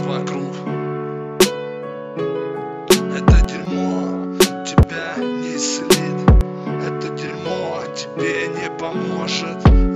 вокруг. Это дерьмо тебя не исцелит. Это дерьмо тебе не поможет.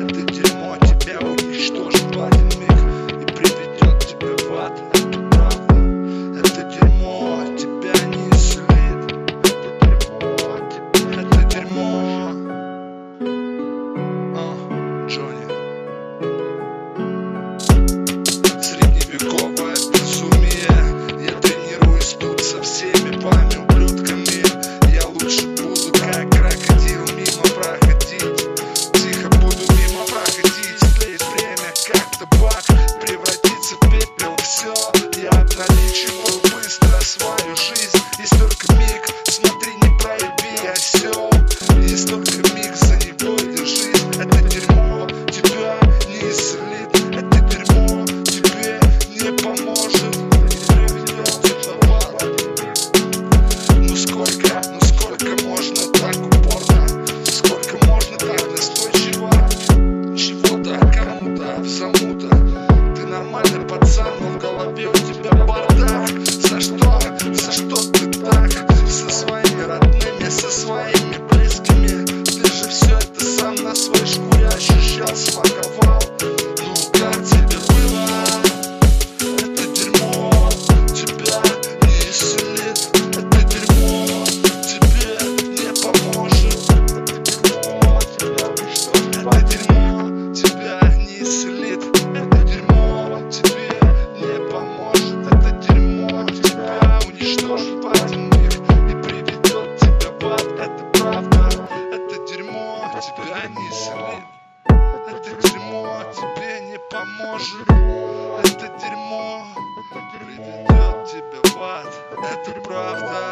Ну, Это дерьмо. Тебя не исцелит Это дерьмо. Тебе не поможет. Это дерьмо. Тебя уничтожит Это дерьмо. Тебя не поможет. Это дерьмо. Тебя уничтожит Это правда. Это дерьмо. Тебя не слит. Это дерьмо а тебе не поможет. Это дерьмо. Приведет тебя в ад. Это правда.